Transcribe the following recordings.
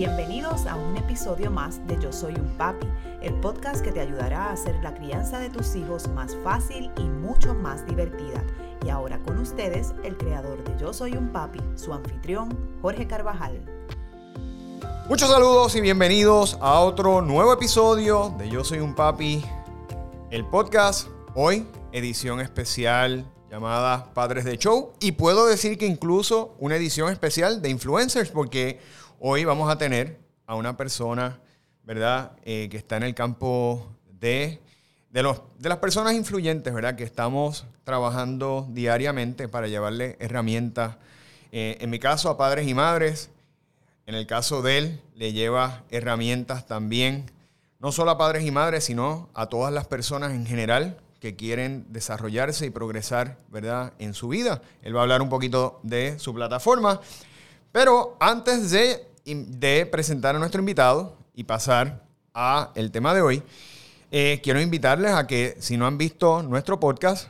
Bienvenidos a un episodio más de Yo Soy un Papi, el podcast que te ayudará a hacer la crianza de tus hijos más fácil y mucho más divertida. Y ahora con ustedes, el creador de Yo Soy un Papi, su anfitrión, Jorge Carvajal. Muchos saludos y bienvenidos a otro nuevo episodio de Yo Soy un Papi, el podcast. Hoy, edición especial llamada Padres de Show. Y puedo decir que incluso una edición especial de influencers, porque hoy vamos a tener a una persona, ¿verdad?, eh, que está en el campo de, de, los, de las personas influyentes, ¿verdad?, que estamos trabajando diariamente para llevarle herramientas. Eh, en mi caso, a padres y madres. En el caso de él, le lleva herramientas también, no solo a padres y madres, sino a todas las personas en general que quieren desarrollarse y progresar, ¿verdad?, en su vida. Él va a hablar un poquito de su plataforma. Pero antes de de presentar a nuestro invitado y pasar a el tema de hoy, eh, quiero invitarles a que si no han visto nuestro podcast,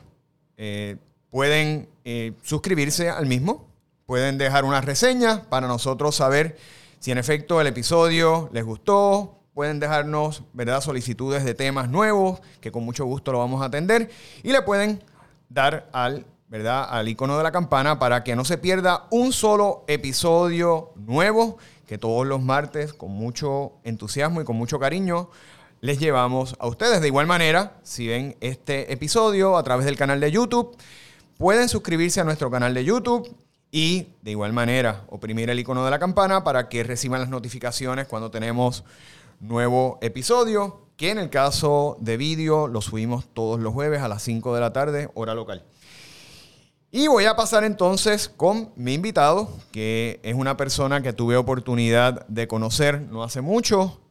eh, pueden eh, suscribirse al mismo, pueden dejar una reseña para nosotros saber si en efecto el episodio les gustó, pueden dejarnos ¿verdad? solicitudes de temas nuevos, que con mucho gusto lo vamos a atender, y le pueden dar al, ¿verdad? al icono de la campana para que no se pierda un solo episodio nuevo que todos los martes, con mucho entusiasmo y con mucho cariño, les llevamos a ustedes. De igual manera, si ven este episodio a través del canal de YouTube, pueden suscribirse a nuestro canal de YouTube y de igual manera oprimir el icono de la campana para que reciban las notificaciones cuando tenemos nuevo episodio, que en el caso de vídeo lo subimos todos los jueves a las 5 de la tarde, hora local. Y voy a pasar entonces con mi invitado, que es una persona que tuve oportunidad de conocer no hace mucho.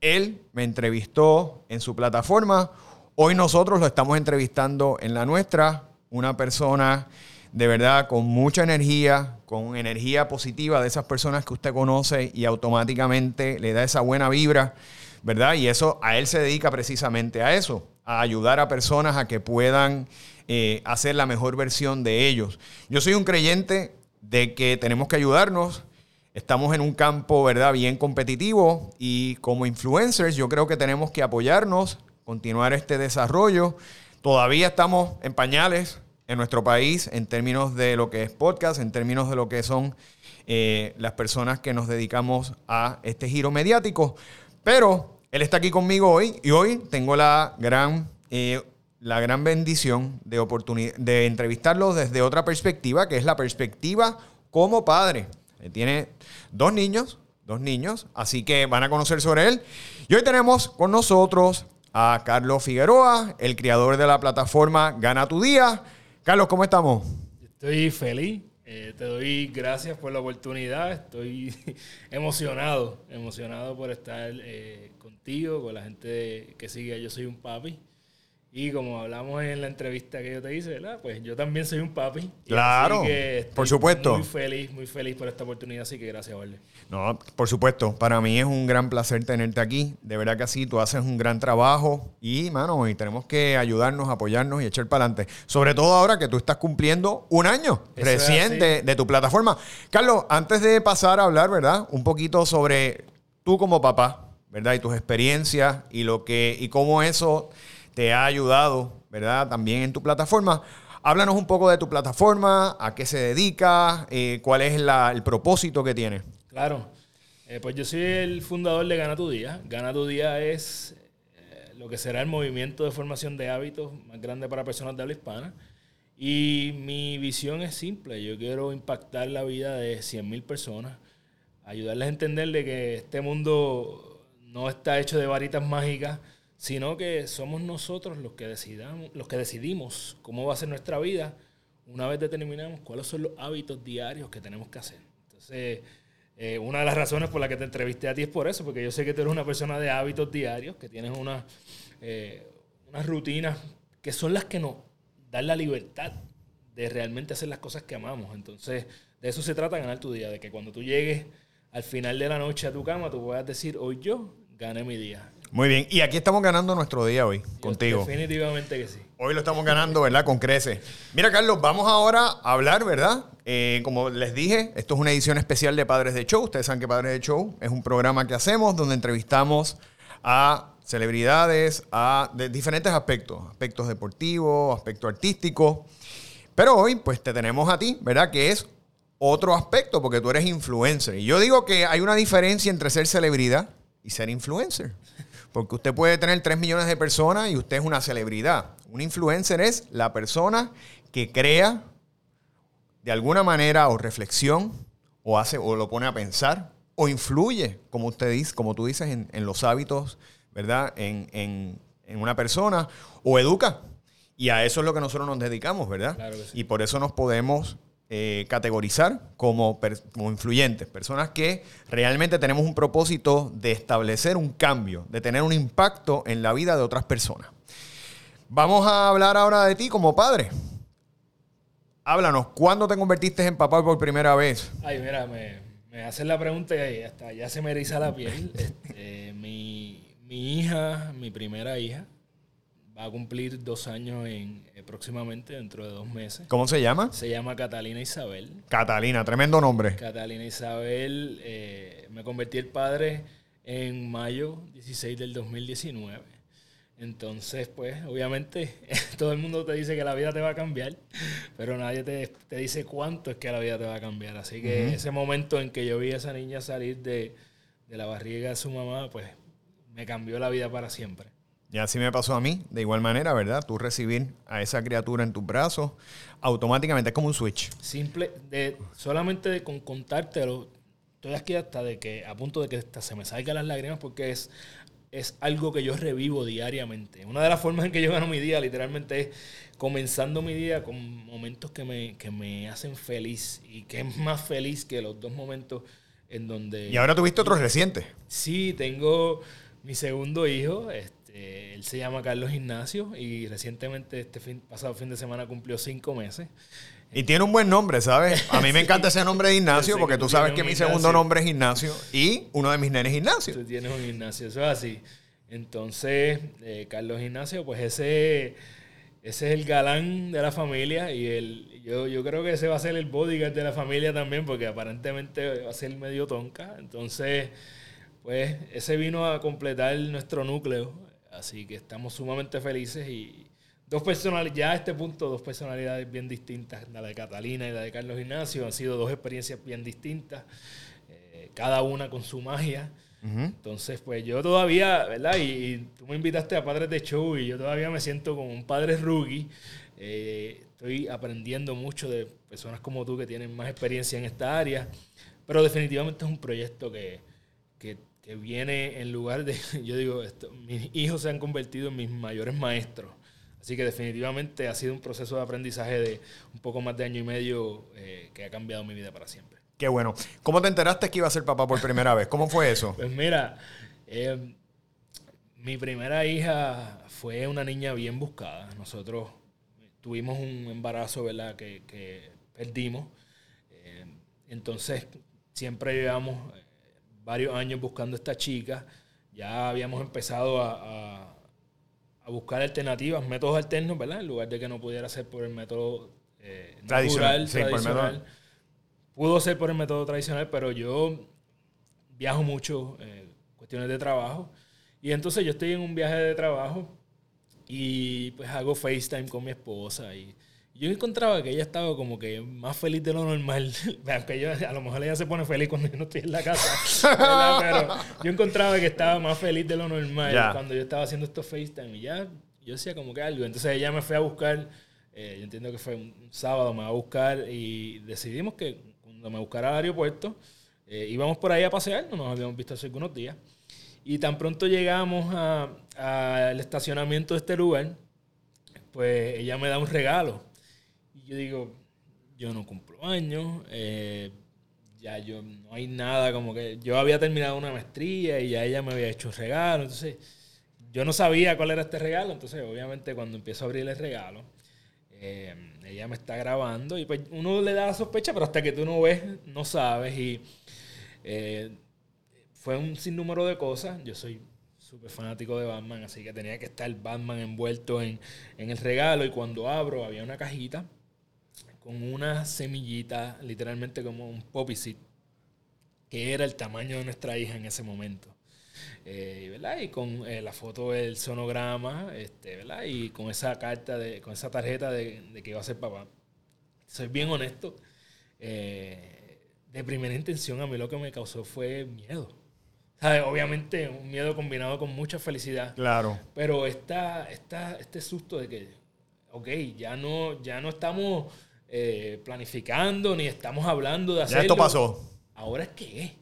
Él me entrevistó en su plataforma. Hoy nosotros lo estamos entrevistando en la nuestra. Una persona de verdad con mucha energía, con energía positiva de esas personas que usted conoce y automáticamente le da esa buena vibra, ¿verdad? Y eso a él se dedica precisamente a eso, a ayudar a personas a que puedan eh, hacer la mejor versión de ellos. Yo soy un creyente de que tenemos que ayudarnos. Estamos en un campo, ¿verdad?, bien competitivo y como influencers yo creo que tenemos que apoyarnos, continuar este desarrollo. Todavía estamos en pañales en nuestro país en términos de lo que es podcast, en términos de lo que son eh, las personas que nos dedicamos a este giro mediático. Pero él está aquí conmigo hoy y hoy tengo la gran eh, la gran bendición de, de entrevistarlo desde otra perspectiva, que es la perspectiva como padre. tiene dos niños, dos niños, así que van a conocer sobre él. Y hoy tenemos con nosotros a Carlos Figueroa, el creador de la plataforma Gana tu Día. Carlos, ¿cómo estamos? Estoy feliz. Eh, te doy gracias por la oportunidad. Estoy emocionado, emocionado por estar eh, contigo, con la gente que sigue Yo Soy un Papi. Y como hablamos en la entrevista que yo te hice, ¿verdad? Pues yo también soy un papi. Claro, por supuesto. Muy feliz, muy feliz por esta oportunidad, así que gracias, Jorge. No, por supuesto. Para mí es un gran placer tenerte aquí. De verdad que así tú haces un gran trabajo y, mano, y tenemos que ayudarnos, apoyarnos y echar para adelante. Sobre todo ahora que tú estás cumpliendo un año recién de, de tu plataforma. Carlos, antes de pasar a hablar, ¿verdad? Un poquito sobre tú como papá, ¿verdad? Y tus experiencias y lo que y cómo eso te ha ayudado, ¿verdad? También en tu plataforma. Háblanos un poco de tu plataforma, a qué se dedica, eh, cuál es el propósito que tiene. Claro, eh, pues yo soy el fundador de Gana Tu Día. Gana Tu Día es eh, lo que será el movimiento de formación de hábitos más grande para personas de habla hispana. Y mi visión es simple, yo quiero impactar la vida de 100.000 personas, ayudarles a entender de que este mundo no está hecho de varitas mágicas, sino que somos nosotros los que, decidamos, los que decidimos cómo va a ser nuestra vida una vez determinamos cuáles son los hábitos diarios que tenemos que hacer. Entonces, eh, una de las razones por la que te entrevisté a ti es por eso, porque yo sé que tú eres una persona de hábitos diarios, que tienes una, eh, unas rutinas que son las que nos dan la libertad de realmente hacer las cosas que amamos. Entonces, de eso se trata ganar tu día, de que cuando tú llegues al final de la noche a tu cama, tú puedas decir, hoy yo gané mi día. Muy bien, y aquí estamos ganando nuestro día hoy, contigo. Definitivamente que sí. Hoy lo estamos ganando, ¿verdad? Con crece. Mira, Carlos, vamos ahora a hablar, ¿verdad? Eh, como les dije, esto es una edición especial de Padres de Show. Ustedes saben que Padres de Show es un programa que hacemos donde entrevistamos a celebridades, a de diferentes aspectos, aspectos deportivos, aspectos artísticos. Pero hoy, pues te tenemos a ti, ¿verdad? Que es otro aspecto, porque tú eres influencer. Y yo digo que hay una diferencia entre ser celebridad y ser influencer. Porque usted puede tener 3 millones de personas y usted es una celebridad. Un influencer es la persona que crea de alguna manera o reflexión o hace o lo pone a pensar o influye, como usted dice, como tú dices, en, los hábitos, ¿verdad? En, una persona o educa. Y a eso es lo que nosotros nos dedicamos, ¿verdad? Y por eso nos podemos eh, categorizar como, como, influyentes, personas que realmente tenemos un propósito de establecer un cambio, de tener un impacto en la vida de otras personas. Vamos a hablar ahora de ti como padre. Háblanos, ¿cuándo te convertiste en papá por primera vez? Ay, mira, me, me hacen la pregunta y hasta ya se me eriza la piel. Este, mi, mi hija, mi primera hija, va a cumplir dos años en, eh, próximamente, dentro de dos meses. ¿Cómo se llama? Se llama Catalina Isabel. Catalina, tremendo nombre. Catalina Isabel, eh, me convertí el padre en mayo 16 del 2019. Entonces, pues, obviamente, todo el mundo te dice que la vida te va a cambiar, pero nadie te, dice cuánto es que la vida te va a cambiar. Así que ese momento en que yo vi a esa niña salir de, de la barriga de su mamá, pues, me cambió la vida para siempre. Y así me pasó a mí, de igual manera, ¿verdad? Tú recibir a esa criatura en tus brazos, automáticamente es como un switch. Simple, de solamente de con contártelo, estoy aquí hasta de que, a punto de que se me salgan las lágrimas porque es, es algo que yo revivo diariamente. Una de las formas en que yo gano mi día, literalmente, es comenzando mi día con momentos que me, que me hacen feliz y que es más feliz que los dos momentos en donde... Y ahora tuviste otros recientes. Sí, tengo mi segundo hijo, este, eh, él se llama Carlos Ignacio y recientemente, este fin, pasado fin de semana, cumplió cinco meses. Y tiene un buen nombre, ¿sabes? A mí me encanta ese nombre de Ignacio porque tú sabes que mi segundo nombre es Ignacio y uno de mis nenes es Ignacio. Tú tienes un Ignacio, eso es así. Entonces, eh, Carlos Ignacio, pues ese, ese es el galán de la familia y el, yo, yo creo que ese va a ser el bodyguard de la familia también porque aparentemente va a ser medio tonca. Entonces, pues ese vino a completar nuestro núcleo Así que estamos sumamente felices y dos personalidades, ya a este punto, dos personalidades bien distintas, la de Catalina y la de Carlos Ignacio, han sido dos experiencias bien distintas, eh, cada una con su magia. Entonces, pues yo todavía, ¿verdad? Y, tú me invitaste a Padres de Show y yo todavía me siento como un padre rookie. Eh, estoy aprendiendo mucho de personas como tú que tienen más experiencia en esta área, pero definitivamente es un proyecto que, que que viene en lugar de, yo digo, esto, mis hijos se han convertido en mis mayores maestros. Así que definitivamente ha sido un proceso de aprendizaje de un poco más de año y medio eh, que ha cambiado mi vida para siempre. Qué bueno. ¿Cómo te enteraste que iba a ser papá por primera vez? ¿Cómo fue eso? Pues mira, eh, mi primera hija fue una niña bien buscada. Nosotros tuvimos un embarazo, ¿verdad? Que, que perdimos. Eh, entonces, siempre llevamos varios años buscando a esta chica. Ya habíamos empezado a, a, buscar alternativas, métodos alternos, ¿verdad? En lugar de que no pudiera ser por el método eh, tradicional. tradicional. Pudo ser por el método tradicional, pero yo viajo mucho, eh, cuestiones de trabajo. Y entonces yo estoy en un viaje de trabajo y pues hago FaceTime con mi esposa y yo encontraba que ella estaba como que más feliz de lo normal. Aunque yo, a lo mejor ella se pone feliz cuando yo no estoy en la casa. Pero yo encontraba que estaba más feliz de lo normal cuando yo estaba haciendo estos FaceTime. Y ya yo decía como que algo. Entonces ella me fue a buscar. Eh, yo entiendo que fue un sábado, me va a buscar. Y decidimos que cuando me buscara al aeropuerto, eh, íbamos por ahí a pasear. No nos habíamos visto hace algunos días. Y tan pronto llegamos al estacionamiento de este lugar, pues ella me da un regalo yo digo, yo no cumplo años, eh, ya yo no hay nada como que yo había terminado una maestría y ya ella me había hecho regalo, entonces yo no sabía cuál era este regalo, entonces obviamente cuando empiezo a abrir el regalo, eh, ella me está grabando y pues uno le da la sospecha, pero hasta que tú no ves, no sabes y eh, fue un sinnúmero de cosas, yo soy súper fanático de Batman, así que tenía que estar Batman envuelto en, en el regalo y cuando abro había una cajita con una semillita, literalmente como un poppy seed, que era el tamaño de nuestra hija en ese momento. Eh, ¿verdad? Y con eh, la foto del sonograma, este, ¿verdad? Y con esa carta, de, con esa tarjeta de, de que iba a ser papá. Soy bien honesto. Eh, de primera intención a mí lo que me causó fue miedo. ¿Sabes? Obviamente un miedo combinado con mucha felicidad. Claro. Pero esta, esta, este susto de que, ok, ya no, ya no estamos eh, planificando ni estamos hablando de hacerlo. Ya esto pasó. Ahora es que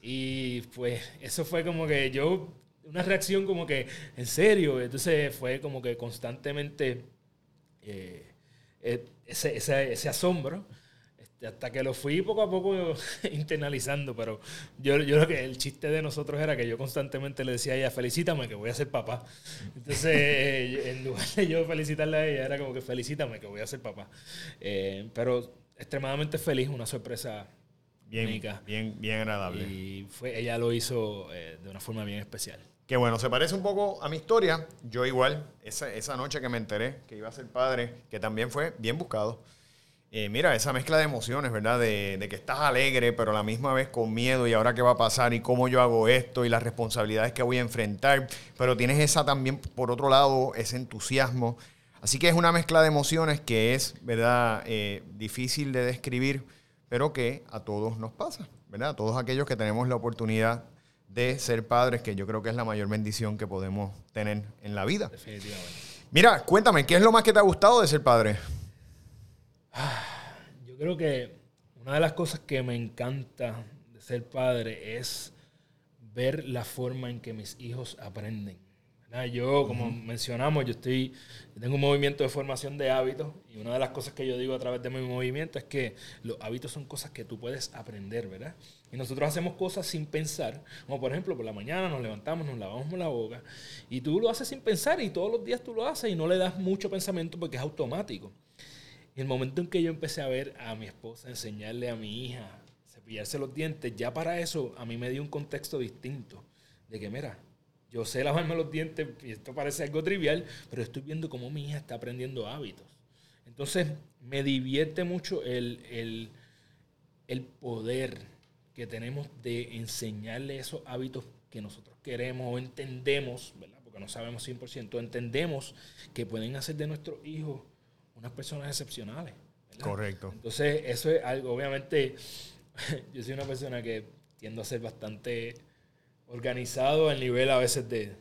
Y pues eso fue como que yo, una reacción como que, en serio, entonces fue como que constantemente eh, eh, ese, ese, ese asombro hasta que lo fui poco a poco internalizando, pero yo, yo creo que el chiste de nosotros era que yo constantemente le decía a ella, felicítame que voy a ser papá. Entonces, eh, en lugar de yo felicitarle a ella, era como que felicítame que voy a ser papá. Eh, pero extremadamente feliz, una sorpresa Bien, única. bien, bien agradable. Y fue, ella lo hizo eh, de una forma bien especial. Que bueno, se parece un poco a mi historia. Yo igual, esa, esa noche que me enteré que iba a ser padre, que también fue bien buscado. Eh, mira, esa mezcla de emociones, ¿verdad? De, de que estás alegre, pero a la misma vez con miedo y ahora qué va a pasar y cómo yo hago esto y las responsabilidades que voy a enfrentar. Pero tienes esa también, por otro lado, ese entusiasmo. Así que es una mezcla de emociones que es, ¿verdad? Eh, difícil de describir, pero que a todos nos pasa, ¿verdad? A todos aquellos que tenemos la oportunidad de ser padres, que yo creo que es la mayor bendición que podemos tener en la vida. Definitivamente. Mira, cuéntame, ¿qué es lo más que te ha gustado de ser padre? Yo creo que una de las cosas que me encanta de ser padre es ver la forma en que mis hijos aprenden. ¿verdad? Yo, como mencionamos, yo estoy, tengo un movimiento de formación de hábitos y una de las cosas que yo digo a través de mi movimiento es que los hábitos son cosas que tú puedes aprender, ¿verdad? Y nosotros hacemos cosas sin pensar, como por ejemplo, por la mañana nos levantamos, nos lavamos la boca y tú lo haces sin pensar y todos los días tú lo haces y no le das mucho pensamiento porque es automático. Y el momento en que yo empecé a ver a mi esposa enseñarle a mi hija cepillarse los dientes, ya para eso a mí me dio un contexto distinto. De que, mira, yo sé lavarme los dientes, y esto parece algo trivial, pero estoy viendo cómo mi hija está aprendiendo hábitos. Entonces, me divierte mucho el, el, el poder que tenemos de enseñarle esos hábitos que nosotros queremos o entendemos, ¿verdad? Porque no sabemos 100%, entendemos que pueden hacer de nuestros hijos unas personas excepcionales. ¿verdad? Correcto. Entonces, eso es algo, obviamente, yo soy una persona que tiendo a ser bastante organizado al nivel a veces de,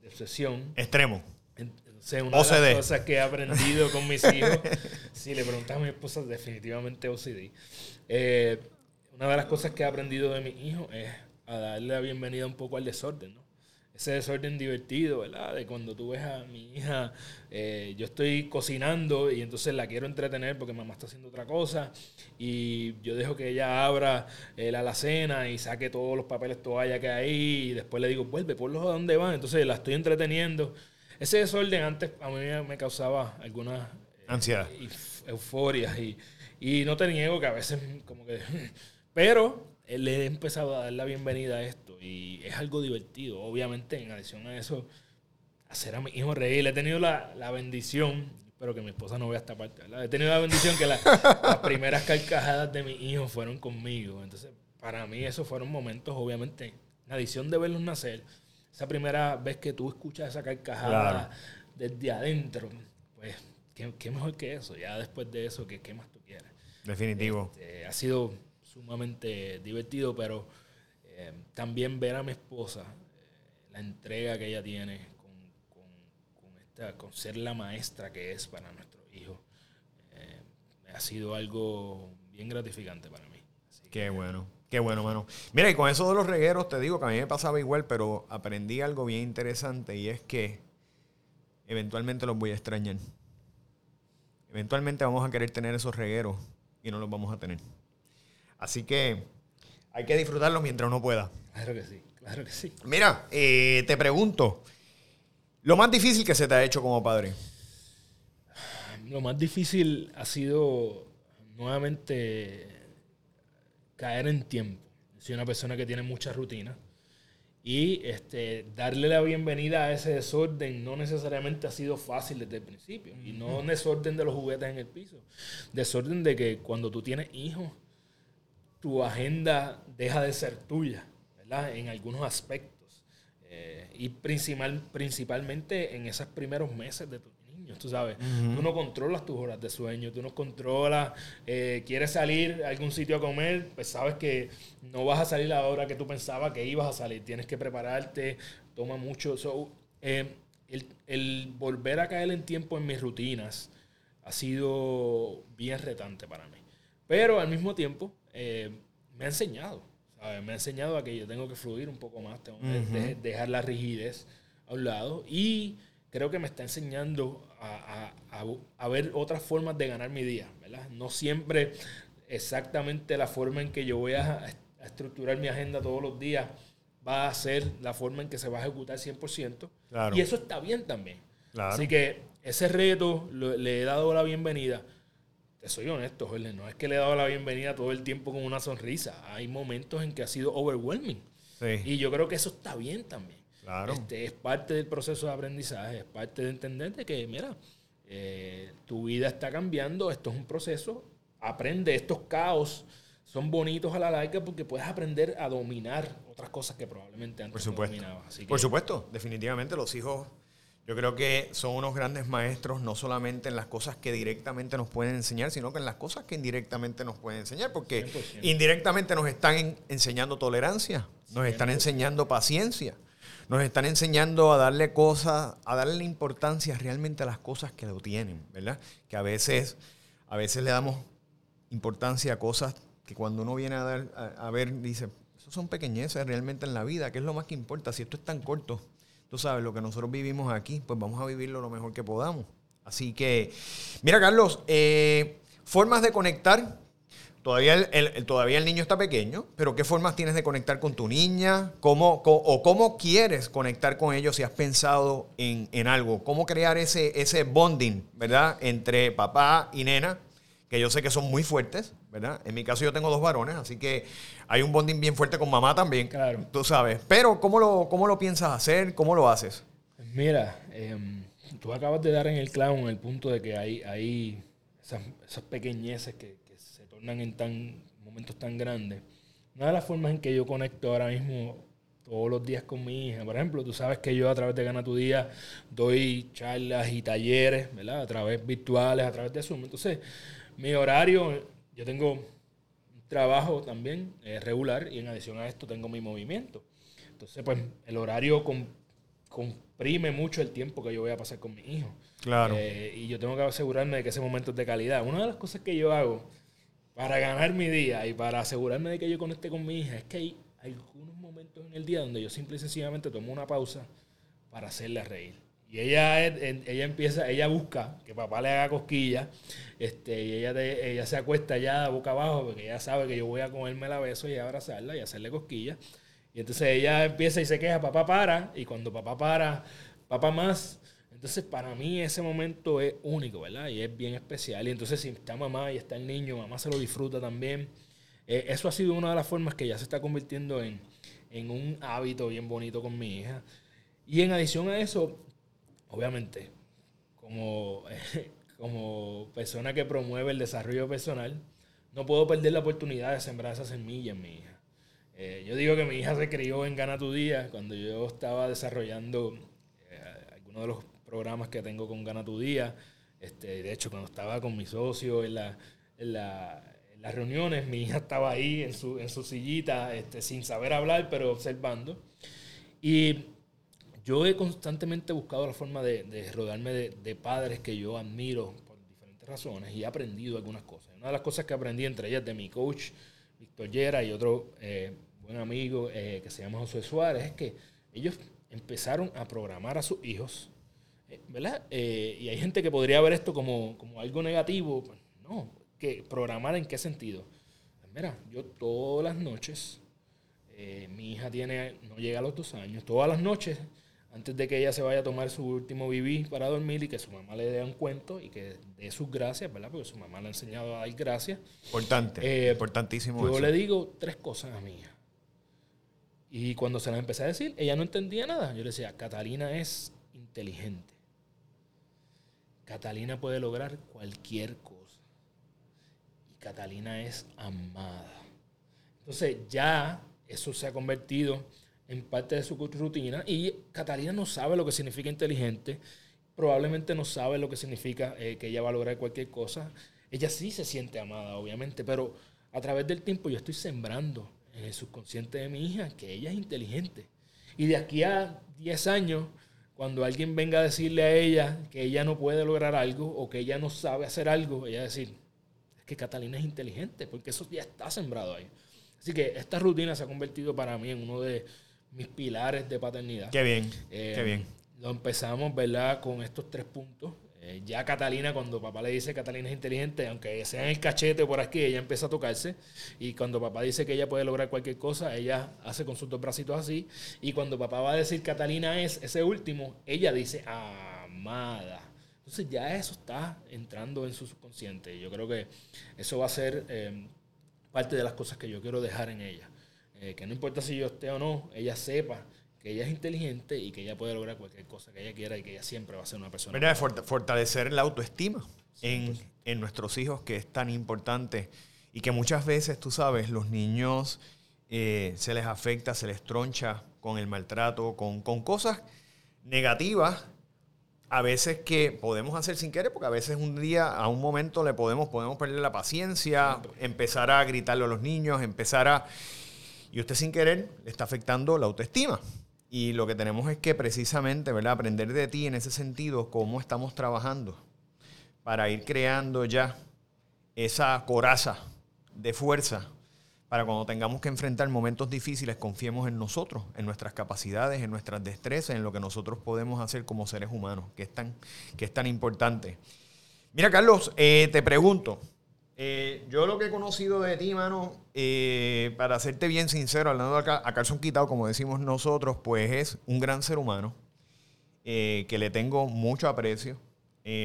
de obsesión. Extremo. Entonces, una de las cosas que he aprendido con mis hijos, si le preguntas a mi esposa, definitivamente OCD. Eh, una de las cosas que he aprendido de mis hijos es a darle la bienvenida un poco al desorden, ¿no? Ese desorden divertido, ¿verdad? De cuando tú ves a mi hija, eh, yo estoy cocinando y entonces la quiero entretener porque mamá está haciendo otra cosa y yo dejo que ella abra eh, la alacena y saque todos los papeles toalla que hay y después le digo, vuelve, ponlos a donde van. Entonces la estoy entreteniendo. Ese desorden antes a mí me- causaba algunas eh, Ansiedad. euforias y, y no te niego que a veces como que... Pero eh, le he empezado a dar la bienvenida a esto y es algo divertido. Obviamente, en adición a eso, hacer a mi hijo reír. He tenido la, la bendición, espero que mi esposa no vea esta parte, ¿verdad? He tenido la bendición que la- las primeras carcajadas de mi hijo fueron conmigo. Entonces, para mí esos fueron momentos, obviamente, en adición de verlos nacer, esa primera vez que tú escuchas esa carcajada Claro. desde adentro, pues, ¿qué, qué mejor que eso? Ya después de eso, ¿qué, qué más tú quieres? Definitivo. Este, ha sido sumamente divertido, pero eh, también ver a mi esposa, eh, la entrega que ella tiene con, con- con esta, con ser la maestra que es para nuestros hijos, eh, ha sido algo bien gratificante para mí. Así que, Qué bueno. Qué bueno, mano. Mira, y con eso de los regueros, te digo que a mí me pasaba igual, pero aprendí algo bien interesante y es que eventualmente los voy a extrañar. Eventualmente vamos a querer tener esos regueros y no los vamos a tener. Así que hay que disfrutarlos mientras uno pueda. claro que sí, claro que sí. Mira, eh, te pregunto, lo más difícil que se te ha hecho como padre. Lo más difícil ha sido nuevamente caer en tiempo. Soy una persona que tiene mucha rutina Y este, darle la bienvenida a ese desorden no necesariamente ha sido fácil desde el principio. Y no desorden de los juguetes en el piso. Desorden de que cuando tú tienes hijos, tu agenda deja de ser tuya, ¿verdad? En algunos aspectos. Eh, y principal, principalmente en esos primeros meses de tu niños, tú sabes. Tú no controlas tus horas de sueño, tú no controlas, eh, quieres salir a algún sitio a comer, pues sabes que no vas a salir a la hora que tú pensabas que ibas a salir, tienes que prepararte, toma mucho. Eh, el, el volver a caer en tiempo en mis rutinas ha sido bien retante para mí. Pero al mismo tiempo, eh, me ha enseñado. Me ha enseñado a que yo tengo que fluir un poco más, tengo que dejar la rigidez a un lado y creo que me está enseñando a, a, ver otras formas de ganar mi día, ¿verdad? No siempre exactamente la forma en que yo voy a, estructurar mi agenda todos los días va a ser la forma en que se va a ejecutar 100%. Y eso está bien también. Así que ese reto le he dado la bienvenida te soy honesto, Jorge, no es que le he dado la bienvenida todo el tiempo con una sonrisa. Hay momentos en que ha sido overwhelming. Y yo creo que eso está bien también. Claro. Este, es parte del proceso de aprendizaje, es parte de entender que, mira, eh, tu vida está cambiando, esto es un proceso, aprende estos caos. Son bonitos a la larga porque puedes aprender a dominar otras cosas que probablemente antes no dominabas. Por supuesto, definitivamente los hijos yo creo que son unos grandes maestros, no solamente en las cosas que directamente nos pueden enseñar, sino que en las cosas que indirectamente nos pueden enseñar, porque indirectamente nos están enseñando tolerancia, nos están enseñando paciencia, nos están enseñando a darle cosas, a darle importancia realmente a las cosas que lo tienen, ¿verdad? Que a veces, a veces le damos importancia a cosas que cuando uno viene a, dar, a ver, dice, eso son pequeñeces realmente en la vida, ¿qué es lo más que importa? Si esto es tan corto, tú sabes, lo que nosotros vivimos aquí, pues vamos a vivirlo lo mejor que podamos. Así que, mira, Carlos, eh, formas de conectar. Todavía el, todavía el niño está pequeño, pero ¿qué formas tienes de conectar con tu niña? ¿Cómo, ¿O cómo quieres conectar con ellos si has pensado en, en algo? ¿Cómo crear ese, ese bonding, ¿verdad? Entre papá y nena que yo sé que son muy fuertes, ¿verdad? En mi caso yo tengo dos varones, así que hay un bonding bien fuerte con mamá también, claro. tú sabes. Pero ¿cómo lo, cómo lo piensas hacer? ¿Cómo lo haces? Pues mira, em, tú acabas de dar en el clavo en el punto de que hay, hay esas, pequeñeces que, se tornan en tan momentos tan grandes. Una de las formas en que yo conecto ahora mismo todos los días con mi hija. Por ejemplo, tú sabes que yo a través de Gana Tu Día doy charlas y talleres, ¿verdad? A través virtuales, a través de Zoom. Entonces, mi horario, yo tengo un trabajo también eh, regular y en adición a esto tengo mi movimiento. Entonces, pues el horario comprime mucho el tiempo que yo voy a pasar con mi hijo. Claro. Eh, y yo tengo que asegurarme de que ese momento es de calidad. Una de las cosas que yo hago para ganar mi día y para asegurarme de que yo conecte con mi hija es que hay algunos momentos en el día donde yo simple y sencillamente tomo una pausa para hacerle reír. Y ella, ella empieza, ella busca que papá le haga cosquillas, este, y ella, ella se acuesta ya boca abajo porque ella sabe que yo voy a comerme la beso y abrazarla y hacerle cosquillas. Y entonces ella empieza y se queja, papá para, y cuando papá para, papá más. Entonces para mí ese momento es único, ¿verdad? Y es bien especial. Y entonces si está mamá y está el niño, mamá se lo disfruta también. Eh, eso ha sido una de las formas que ya se está convirtiendo en, en un hábito bien bonito con mi hija. Y en adición a eso, obviamente, como, como persona que promueve el desarrollo personal, no puedo perder la oportunidad de sembrar esa semilla en mi hija. Eh, yo digo que mi hija se crió en Gana Tu Día cuando yo estaba desarrollando eh, algunos de los programas que tengo con Gana Tu Día. Este, de hecho, cuando estaba con mi socio en, la, en, las reuniones, mi hija estaba ahí en su, en su sillita, este, sin saber hablar, pero observando. Y yo he constantemente buscado la forma de, rodearme de, padres que yo admiro por diferentes razones y he aprendido algunas cosas. Una de las cosas que aprendí entre ellas de mi coach, Víctor Yera, y otro eh, buen amigo eh, que se llama José Suárez, es que ellos empezaron a programar a sus hijos, eh, ¿verdad? y hay gente que podría ver esto como, como algo negativo. Pues, no, que programar en qué sentido. Mira, yo todas las noches, mi hija tiene, no llega a los dos años, todas las noches antes de que ella se vaya a tomar su último bibí para dormir y que su mamá le dé un cuento y que dé sus gracias, ¿verdad? Porque su mamá le ha enseñado a dar gracias. Importante, eh, importantísimo. Yo le digo tres cosas a mi hija. Y cuando se las empecé a decir, ella no entendía nada. Yo le decía, Catalina es inteligente. Catalina puede lograr cualquier cosa. Y Catalina es amada. Entonces ya eso se ha convertido en parte de su rutina y Catalina no sabe lo que significa inteligente, probablemente no sabe lo que significa eh, que ella va a lograr cualquier cosa. Ella sí se siente amada, obviamente, pero a través del tiempo yo estoy sembrando en el subconsciente de mi hija que ella es inteligente. Y de aquí a 10 años, cuando alguien venga a decirle a ella que ella no puede lograr algo o que ella no sabe hacer algo, ella va a decir, que Catalina es inteligente, porque eso ya está sembrado ahí. Así que esta rutina se ha convertido para mí en uno de mis pilares de paternidad. Qué bien, qué eh, bien. Lo empezamos, ¿verdad? Con estos tres puntos. Eh, ya Catalina, cuando papá le dice que Catalina es inteligente, aunque sea en el cachete por aquí, ella empieza a tocarse. Y cuando papá dice que ella puede lograr cualquier cosa, ella hace con sus dos bracitos así. Y cuando papá va a decir Catalina es ese último, ella dice amada. Entonces ya eso está entrando en su subconsciente. Yo creo que eso va a ser eh, parte de las cosas que yo quiero dejar en ella. Eh, que no importa si yo esté o no, ella sepa que ella es inteligente y que ella puede lograr cualquier cosa que ella quiera y que ella siempre va a ser una persona. Mira, fortalecer la autoestima en, en, nuestros hijos, que es tan importante. Y que muchas veces, tú sabes, los niños eh, se les afecta, se les troncha con el maltrato, con, con cosas negativas a veces que podemos hacer sin querer, porque a veces un día, a un momento le podemos, podemos perder la paciencia, empezar a gritarle a los niños, empezar a... Y usted sin querer le está afectando la autoestima. Y lo que tenemos es que precisamente, ¿verdad? Aprender de ti en ese sentido, cómo estamos trabajando para ir creando ya esa coraza de fuerza para cuando tengamos que enfrentar momentos difíciles, confiemos en nosotros, en nuestras capacidades, en nuestras destrezas, en lo que nosotros podemos hacer como seres humanos, que es tan, que es tan importante. Mira, Carlos, eh, te pregunto, eh, yo lo que he conocido de ti, mano, eh, para serte bien sincero, hablando acá, a Carson Quitado, como decimos nosotros, pues es un gran ser humano, que le tengo mucho aprecio,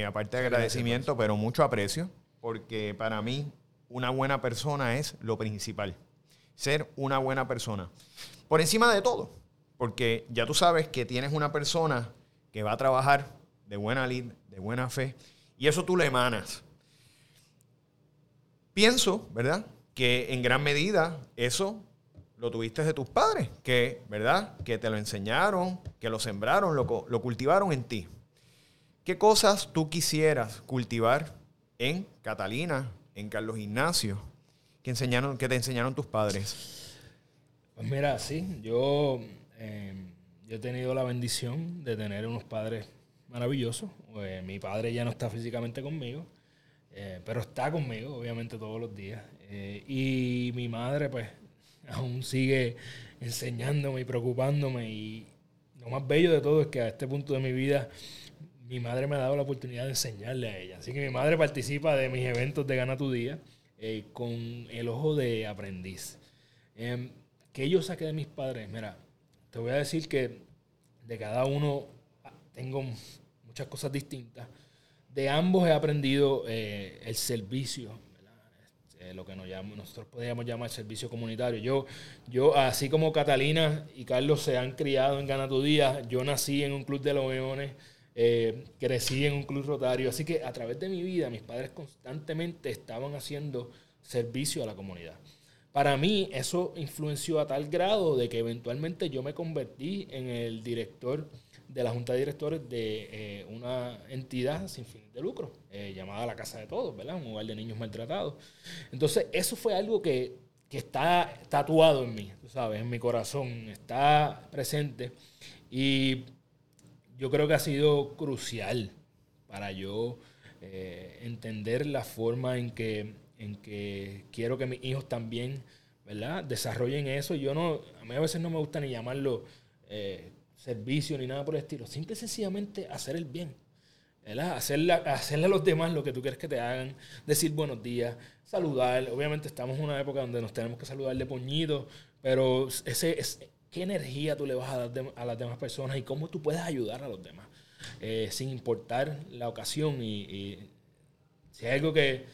aparte de agradecimiento, pero mucho aprecio, porque para mí una buena persona es lo principal. Ser una buena persona. Por encima de todo. Porque ya tú sabes que tienes una persona que va a trabajar de buena lid, de buena fe, y eso tú le emanas. Pienso, ¿verdad? Que en gran medida eso lo tuviste de tus padres, que, ¿verdad? Que te lo enseñaron, que lo sembraron, lo, lo cultivaron en ti. ¿Qué cosas tú quisieras cultivar en Catalina, en Carlos Ignacio que, enseñaron, que te enseñaron tus padres? Pues mira, sí, yo, eh, he tenido la bendición de tener unos padres maravillosos. Eh, mi padre ya no está físicamente conmigo, eh, pero está conmigo, obviamente, todos los días. y mi madre, pues, aún sigue enseñándome y preocupándome. Y lo más bello de todo es que a este punto de mi vida mi madre me ha dado la oportunidad de enseñarle a ella. Así que mi madre participa de mis eventos de Gana tu Día eh, con el ojo de aprendiz. Eh, ¿Qué yo saqué de mis padres? Mira, te voy a decir que de cada uno ah, tengo muchas cosas distintas. De ambos he aprendido eh, el servicio, eh, lo que nos nosotros podríamos llamar servicio comunitario. Yo, yo, así como Catalina y Carlos se han criado en Gana tu Día, yo nací en un club de los leones eh, crecí en un club rotario, así que a través de mi vida mis padres constantemente estaban haciendo servicio a la comunidad. Para mí eso influenció a tal grado de que eventualmente yo me convertí en el director de la junta de directores de eh, una entidad sin fin de lucro, eh, llamada La Casa de Todos, ¿verdad? Un hogar de niños maltratados. Entonces, eso fue algo que, que está tatuado en mí, tú sabes, en mi corazón, está presente. Y yo creo que ha sido crucial para yo eh, entender la forma en que, en que quiero que mis hijos también ¿verdad? desarrollen eso. Yo no, a mí a veces no me gusta ni llamarlo servicio ni nada por el estilo. Simple y sencillamente hacer el bien. Hacerle, hacerle a los demás lo que tú quieres que te hagan, decir buenos días, saludar. Obviamente estamos en una época donde nos tenemos que saludar de puñito, pero ese, es qué energía tú le vas a dar a las demás personas y cómo tú puedes ayudar a los demás, eh, sin importar la ocasión. Y, si hay algo que,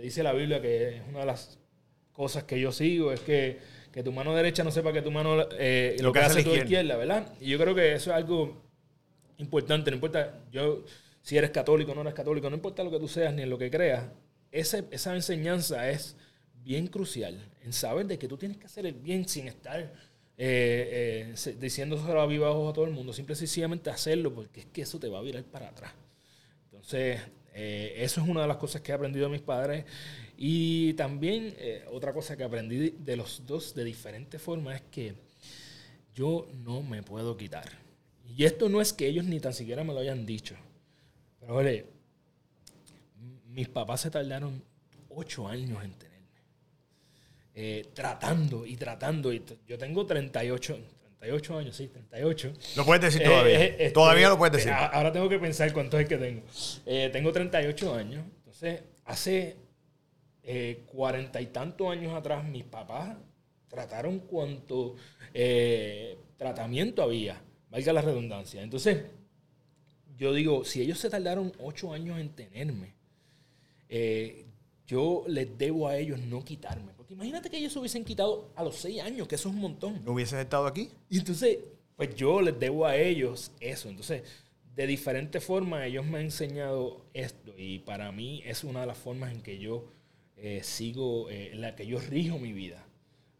dice la Biblia, que es una de las cosas que yo sigo, es que, que tu mano derecha no sepa que tu mano eh, lo, que, hace, tu izquierda. ¿verdad? Y yo creo que eso es algo importante, no importa yo si eres católico o no eres católico, no importa lo que tú seas ni en lo que creas, esa, esa enseñanza es bien crucial en saber de que tú tienes que hacer el bien sin estar eh, eh, diciéndoselo a viva a todo el mundo, simple y sencillamente hacerlo porque es que eso te va a virar para atrás. Entonces, eh, eso es una de las cosas que he aprendido de mis padres. Y también eh, otra cosa que aprendí de los dos de diferentes formas es que yo no me puedo quitar. Y esto no es que ellos ni tan siquiera me lo hayan dicho. Pero, oye, mis papás se tardaron ocho años en tenerme. Eh, tratando y tratando. Y yo tengo 38, 38 años, sí, 38. Lo puedes decir todavía. Eh, este, todavía lo puedes decir. Ahora tengo que pensar cuánto es que tengo. Eh, tengo 38 años. Entonces, hace cuarenta y tantos años atrás, mis papás trataron cuanto tratamiento había, valga la redundancia. Entonces, yo digo, si ellos se tardaron 8 años en tenerme, yo les debo a ellos no quitarme. Imagínate que ellos se hubiesen quitado a los seis años, que eso es un montón. ¿No hubieses estado aquí? Y entonces, pues yo les debo a ellos eso. Entonces, de diferentes formas, ellos me han enseñado esto. Y para mí es una de las formas en que yo eh, sigo, eh, en la que yo rijo mi vida.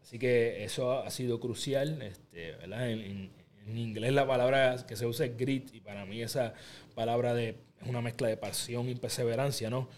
Así que eso ha sido crucial. Este, ¿verdad? En, en, inglés la palabra que se usa es grit. Y para mí esa palabra de, es una mezcla de pasión y perseverancia, ¿no?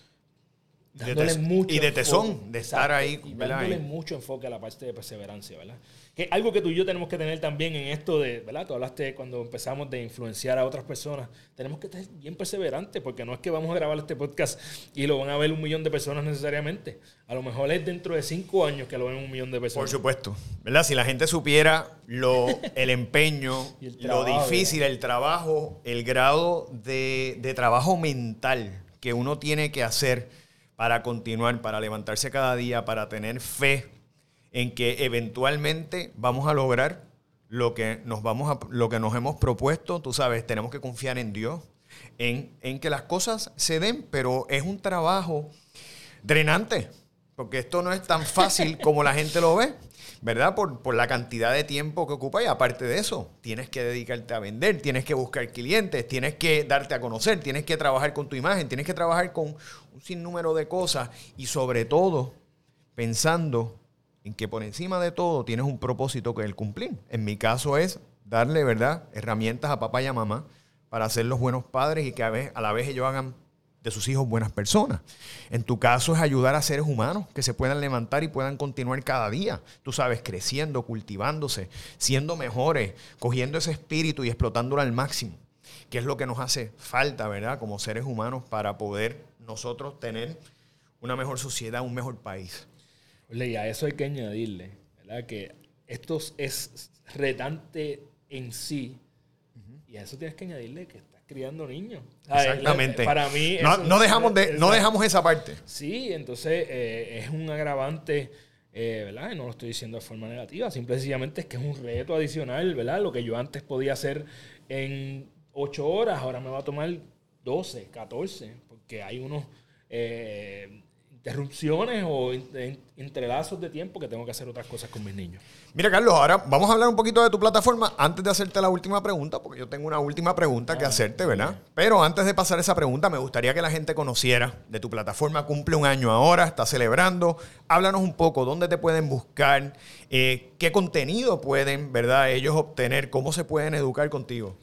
Y de tesón, de estar ahí. Y dándole mucho enfoque a la parte de perseverancia, ¿verdad? Que algo que tú y yo tenemos que tener también en esto de, ¿verdad? Tú hablaste cuando empezamos de influenciar a otras personas. Tenemos que estar bien perseverantes porque no es que vamos a grabar este podcast y lo van a ver un millón de personas necesariamente. A lo mejor es dentro de cinco años que lo ven un millón de personas. Por supuesto, ¿verdad? Si la gente supiera lo, el empeño, lo difícil, el trabajo, el grado de, de trabajo mental que uno tiene que hacer para continuar, para levantarse cada día, para tener fe en que eventualmente vamos a lograr lo que nos, vamos a, lo que nos hemos propuesto. Tú sabes, tenemos que confiar en Dios, en, en que las cosas se den, pero es un trabajo drenante, porque esto no es tan fácil como la gente lo ve. ¿verdad? Por, la cantidad de tiempo que ocupa y aparte de eso, tienes que dedicarte a vender, tienes que buscar clientes, tienes que darte a conocer, tienes que trabajar con tu imagen, tienes que trabajar con un sinnúmero de cosas y sobre todo pensando en que por encima de todo tienes un propósito que el cumplir. En mi caso es darle, ¿verdad?, herramientas a papá y a mamá para ser los buenos padres y que a, vez, a la vez ellos hagan de sus hijos buenas personas. En tu caso es ayudar a seres humanos que se puedan levantar y puedan continuar cada día, tú sabes, creciendo, cultivándose, siendo mejores, cogiendo ese espíritu y explotándolo al máximo, que es lo que nos hace falta, ¿verdad? Como seres humanos para poder nosotros tener una mejor sociedad, un mejor país. y a eso hay que añadirle, ¿verdad? Que esto es retante en sí, y a eso tienes que añadirle que criando niños. Exactamente. Para mí... No, dejamos, de, no dejamos esa parte. Sí, entonces eh, es un agravante, eh, ¿verdad? no lo estoy diciendo de forma negativa, simplemente es que es un reto adicional, ¿verdad? Lo que yo antes podía hacer en 8 horas, ahora me va a tomar 12, 14, porque hay unos... Eh, interrupciones o entrelazos de tiempo que tengo que hacer otras cosas con mis niños. Mira, Carlos, ahora vamos a hablar un poquito de tu plataforma antes de hacerte la última pregunta, porque yo tengo una última pregunta que ah, hacerte, ¿verdad? Pero antes de pasar esa pregunta, me gustaría que la gente conociera de tu plataforma. Cumple un año ahora, está celebrando. Háblanos un poco, ¿dónde te pueden buscar? Eh, ¿Qué contenido pueden, ¿verdad? Ellos obtener, cómo se pueden educar contigo.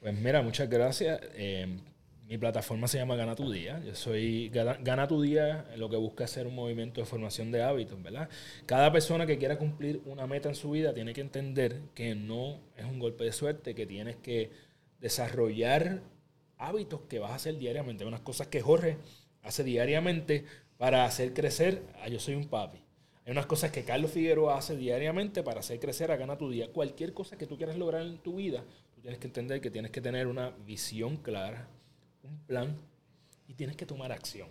Pues mira, muchas gracias. Eh, mi plataforma se llama Gana tu Día. Yo soy Gana, tu Día, lo que busca hacer un movimiento de formación de hábitos, ¿verdad? Cada persona que quiera cumplir una meta en su vida tiene que entender que no es un golpe de suerte, que tienes que desarrollar hábitos que vas a hacer diariamente, unas cosas que Jorge hace diariamente para hacer crecer a Yo Soy un Papi. Hay unas cosas que Carlos Figueroa hace diariamente para hacer crecer a Gana tu Día. Cualquier cosa que tú quieras lograr en tu vida, tú tienes que entender que tienes que tener una visión clara, un plan y tienes que tomar acción.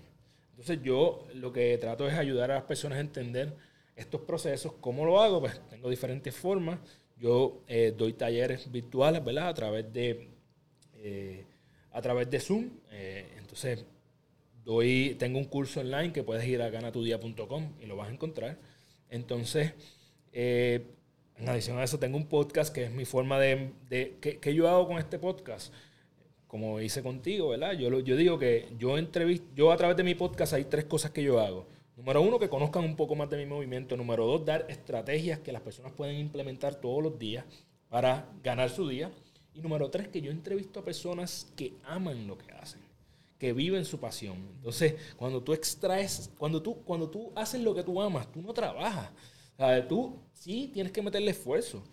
Entonces yo lo que trato es ayudar a las personas a entender estos procesos. ¿Cómo lo hago? Pues tengo diferentes formas. Yo eh, doy talleres virtuales, ¿verdad? A través de, eh, a través de Zoom. Eh, entonces, doy, tengo un curso online que puedes ir a ganatudia.com y lo vas a encontrar. Entonces, en adición a eso, tengo un podcast que es mi forma de... de ¿qué, yo hago con este podcast? Como hice contigo, ¿verdad? Yo, yo digo que yo entrevisto, yo a través de mi podcast hay tres cosas que yo hago. Número uno, que conozcan un poco más de mi movimiento. Número dos, dar estrategias que las personas pueden implementar todos los días para ganar su día. Y número tres, que yo entrevisto a personas que aman lo que hacen, que viven su pasión. Entonces, cuando tú extraes, cuando tú, cuando tú haces lo que tú amas, tú no trabajas. Tú sí tienes que meterle esfuerzo,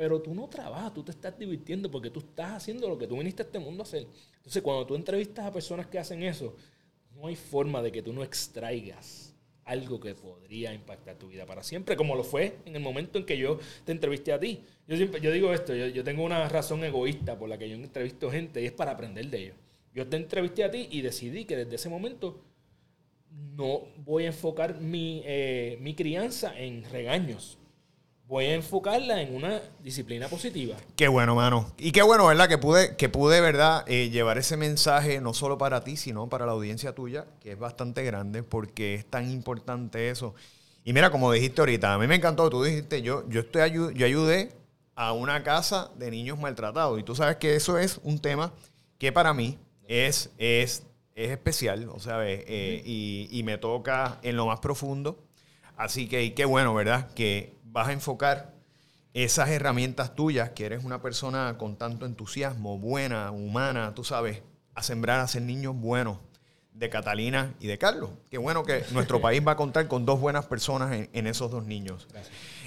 pero tú no trabajas, tú te estás divirtiendo porque tú estás haciendo lo que tú viniste a este mundo a hacer. Entonces, cuando tú entrevistas a personas que hacen eso, no hay forma de que tú no extraigas algo que podría impactar tu vida para siempre, como lo fue en el momento en que yo te entrevisté a ti. Yo siempre, yo digo esto, yo, tengo una razón egoísta por la que yo entrevisto gente y es para aprender de ellos. Yo te entrevisté a ti y decidí que desde ese momento no voy a enfocar mi, eh, mi crianza en regaños voy a enfocarla en una disciplina positiva. Qué bueno, mano. Y qué bueno, ¿verdad? Que pude, que pude ¿verdad? Eh, llevar ese mensaje no solo para ti, sino para la audiencia tuya, que es bastante grande, porque es tan importante eso. Y mira, como dijiste ahorita, a mí me encantó, tú dijiste, yo, yo, estoy yo ayudé a una casa de niños maltratados. Y tú sabes que eso es un tema que para mí es, es, es especial, o sea, eh, y, y me toca en lo más profundo. Así que qué bueno, ¿verdad? Que vas a enfocar esas herramientas tuyas, que eres una persona con tanto entusiasmo, buena, humana, tú sabes, a sembrar, a ser niños buenos de Catalina y de Carlos. Qué bueno que nuestro país va a contar con dos buenas personas en, esos dos niños.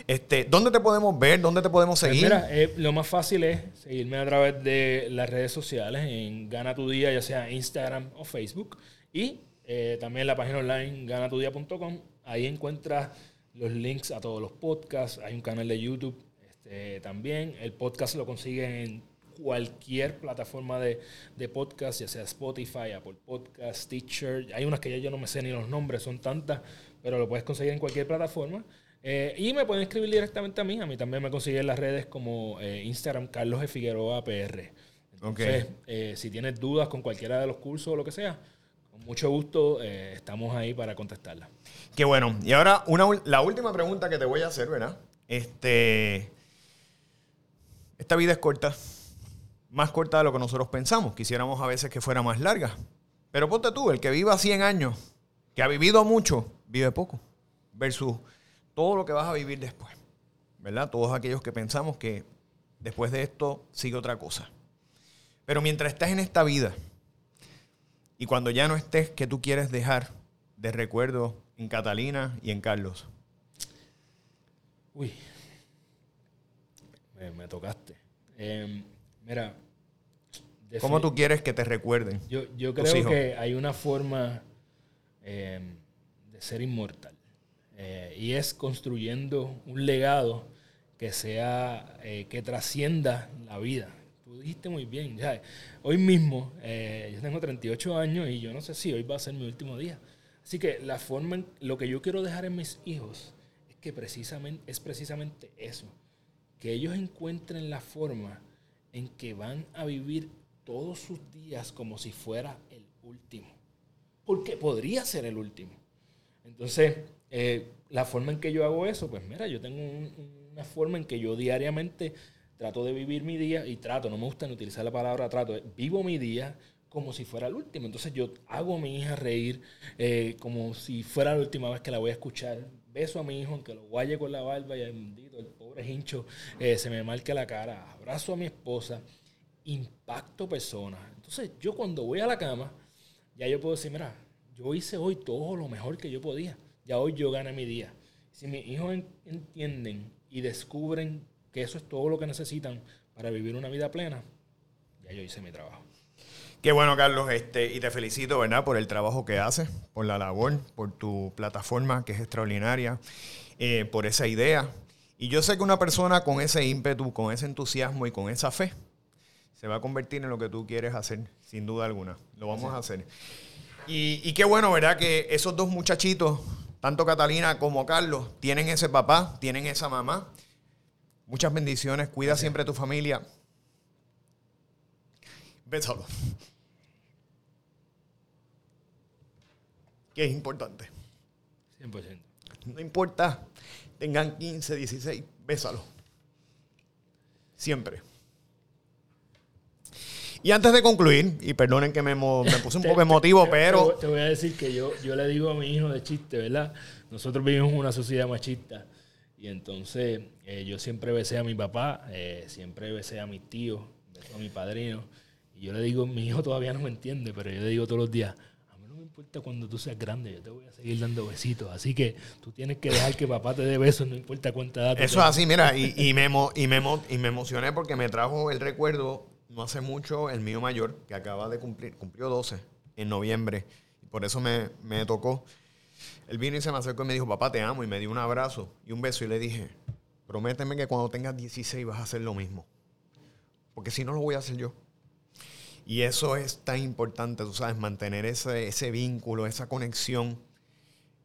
Este, ¿Dónde te podemos ver? ¿Dónde te podemos pues seguir? mira, eh, lo más fácil es seguirme a través de las redes sociales, en Gana Tu Día, ya sea Instagram o Facebook. Y eh, también la página online ganatudia.com. Ahí encuentras los links a todos los podcasts. Hay un canal de YouTube este, también. El podcast lo consiguen en cualquier plataforma de, podcast, ya sea Spotify, Apple Podcast, Teacher. Hay unas que ya yo no me sé ni los nombres, son tantas, pero lo puedes conseguir en cualquier plataforma. Eh, y me pueden escribir directamente a mí. A mí también me consiguen en las redes como eh, Instagram Carlos de Figueroa PR. Entonces, eh, si tienes dudas con cualquiera de los cursos o lo que sea, con mucho gusto estamos ahí para contestarla. Qué bueno. Y ahora, la última pregunta que te voy a hacer, ¿verdad? Este, esta vida es corta. Más corta de lo que nosotros pensamos. Quisiéramos a veces que fuera más larga. Pero ponte tú, el que viva 100 años, que ha vivido mucho, vive poco. Versus todo lo que vas a vivir después. ¿Verdad? Todos aquellos que pensamos que después de esto sigue otra cosa. Pero mientras estés en esta vida y cuando ya no estés, ¿qué tú quieres dejar de recuerdo en Catalina y en Carlos? Uy, me, tocaste. Em, mira. ¿Cómo tú quieres que te recuerden? Yo, yo creo que hay una forma em, de ser inmortal. Eh, y es construyendo un legado que sea, eh, que trascienda la vida. Dijiste muy bien. Hoy mismo, eh, yo tengo 38 años y yo no sé si hoy va a ser mi último día. Así que la forma, lo que yo quiero dejar en mis hijos es que precisamente, es precisamente eso, que ellos encuentren la forma en que van a vivir todos sus días como si fuera el último. Porque podría ser el último. Entonces, eh, la forma en que yo hago eso, pues mira, yo tengo una forma en que yo diariamente trato de vivir mi día y trato, no me gusta utilizar la palabra trato, vivo mi día como si fuera el último. Entonces yo hago a mi hija reír eh, como si fuera la última vez que la voy a escuchar. Beso a mi hijo, aunque lo guaye con la barba y el, pobre hincho eh, se me marque la cara. Abrazo a mi esposa. Impacto personas. Entonces yo cuando voy a la cama, ya yo puedo decir, mira, yo hice hoy todo lo mejor que yo podía. Ya hoy yo gané mi día. Si mis hijos entienden y descubren que eso es todo lo que necesitan para vivir una vida plena, ya yo hice mi trabajo. Qué bueno, Carlos, este, y te felicito, ¿verdad?, por el trabajo que haces, por la labor, por tu plataforma, que es extraordinaria, eh, por esa idea. Y yo sé que una persona con ese ímpetu, con ese entusiasmo y con esa fe, se va a convertir en lo que tú quieres hacer, sin duda alguna. Lo vamos a hacer. Y, y qué bueno, ¿verdad?, que esos dos muchachitos, tanto Catalina como Carlos, tienen ese papá, tienen esa mamá. Muchas bendiciones, cuida siempre a tu familia. Bésalo. que es importante. 100%. No importa tengan 15, 16, bésalo. Siempre. Y antes de concluir, y perdonen que me, me puse un poco emotivo, pero Te, te voy a decir que yo, yo le digo a mi hijo de chiste, ¿verdad? Nosotros vivimos en una sociedad machista. Y entonces eh, yo siempre besé a mi papá, eh, siempre besé a mis tíos, besé a mi padrino. Y yo le digo, mi hijo todavía no me entiende, pero yo le digo todos los días, a mí no me importa cuando tú seas grande, yo te voy a seguir dando besitos. Así que tú tienes que dejar que papá te dé besos, no importa cuánta edad Eso es así, mira, y, y me, emo- y, me, emo- y me emocioné porque me trajo el recuerdo no hace mucho el mío mayor, que acaba de cumplir, cumplió 12 en noviembre, y por eso me, me tocó. Él vino y se me acercó y me dijo, papá, te amo, y me dio un abrazo y un beso, y le dije, prométeme que cuando tengas 16 vas a hacer lo mismo, porque si no lo voy a hacer yo. Y eso es tan importante, tú sabes, mantener ese, ese vínculo, esa conexión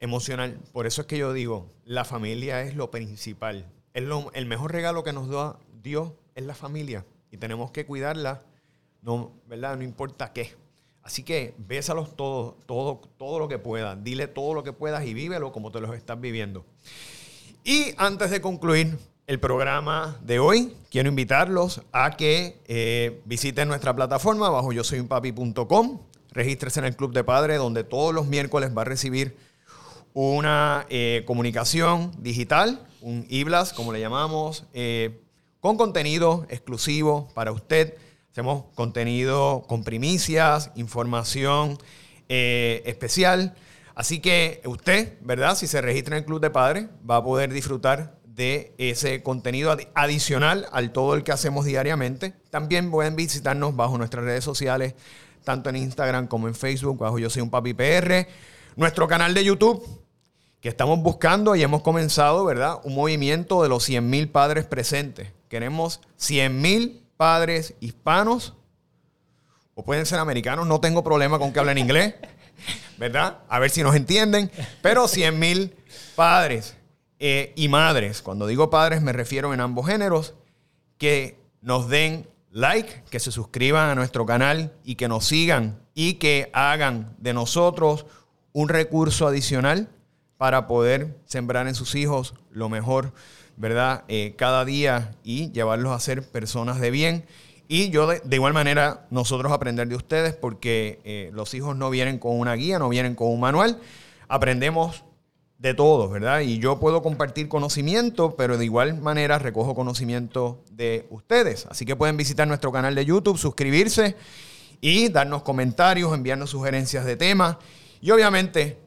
emocional. Por eso es que yo digo, la familia es lo principal. Es lo- el mejor regalo que nos da Dios es la familia. Y tenemos que cuidarla, no, ¿verdad? No importa qué. Así que bésalos todo, todo, todo lo que puedas. Dile todo lo que puedas y vívelo como te los estás viviendo. Y antes de concluir el programa de hoy, quiero invitarlos a que eh, visiten nuestra plataforma bajo yo soy un papi.com. Regístrese en el Club de Padres, donde todos los miércoles va a recibir una eh, comunicación digital, un e-blast, como le llamamos, eh, con contenido exclusivo para usted. Hacemos contenido con primicias, información eh, especial. Así que usted, ¿verdad? Si se registra en el Club de Padres, va a poder disfrutar de ese contenido adi- adicional al todo el que hacemos diariamente. También pueden visitarnos bajo nuestras redes sociales, tanto en Instagram como en Facebook, bajo Yo Soy un Papi PR. Nuestro canal de YouTube, que estamos buscando y hemos comenzado, ¿verdad? Un movimiento de los 100 mil padres presentes. Queremos 100 mil padres hispanos, o pueden ser americanos, no tengo problema con que hablen inglés, ¿verdad? A ver si nos entienden, pero 100 mil padres eh, y madres, cuando digo padres me refiero en ambos géneros, que nos den like, que se suscriban a nuestro canal y que nos sigan y que hagan de nosotros un recurso adicional para poder sembrar en sus hijos lo mejor, ¿verdad? Eh, cada día y llevarlos a ser personas de bien. Y yo de, igual manera, nosotros aprender de ustedes porque eh, los hijos no vienen con una guía, no vienen con un manual. Aprendemos de todos, ¿verdad? Y yo puedo compartir conocimiento, pero de igual manera recojo conocimiento de ustedes. Así que pueden visitar nuestro canal de YouTube, suscribirse y darnos comentarios, enviarnos sugerencias de temas. Y obviamente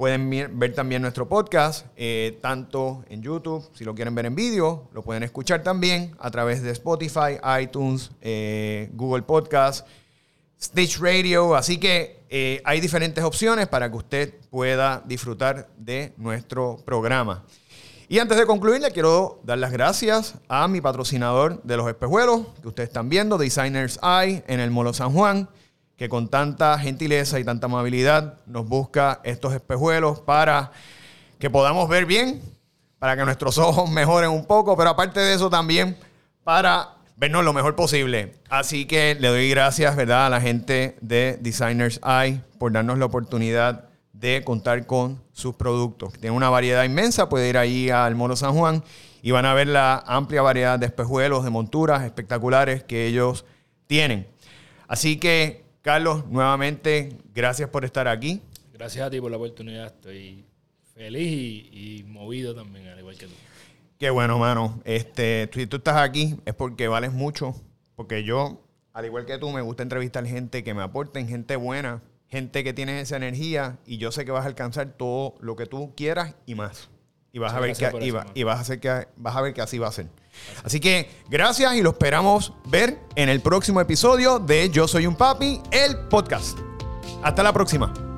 pueden ver también nuestro podcast, eh, tanto en YouTube, si lo quieren ver en vídeo, lo pueden escuchar también a través de Spotify, iTunes, eh, Google Podcast, Stitch Radio. Así que eh, hay diferentes opciones para que usted pueda disfrutar de nuestro programa. Y antes de concluir, le quiero dar las gracias a mi patrocinador de los espejuelos que ustedes están viendo, Designers Eye, en el Molo San Juan, que con tanta gentileza y tanta amabilidad nos busca estos espejuelos para que podamos ver bien, para que nuestros ojos mejoren un poco, pero aparte de eso también para vernos lo mejor posible. Así que le doy gracias, ¿verdad?, a la gente de Designers Eye por darnos la oportunidad de contar con sus productos. Tienen una variedad inmensa, puede ir ahí al Moro San Juan y van a ver la amplia variedad de espejuelos, de monturas espectaculares que ellos tienen. Así que, Carlos, nuevamente, gracias por estar aquí. Gracias a ti por la oportunidad. Estoy feliz y, y movido también, al igual que tú. Qué bueno, mano. Este, si tú estás aquí es porque vales mucho. Porque yo, al igual que tú, me gusta entrevistar gente que me aporten, gente buena, gente que tiene esa energía y yo sé que vas a alcanzar todo lo que tú quieras y más. Y vas Muchas a ver que y, va- y vas a hacer que vas a ver que así va a ser. Así que gracias y lo esperamos ver en el próximo episodio de Yo soy un papi, el podcast. Hasta la próxima.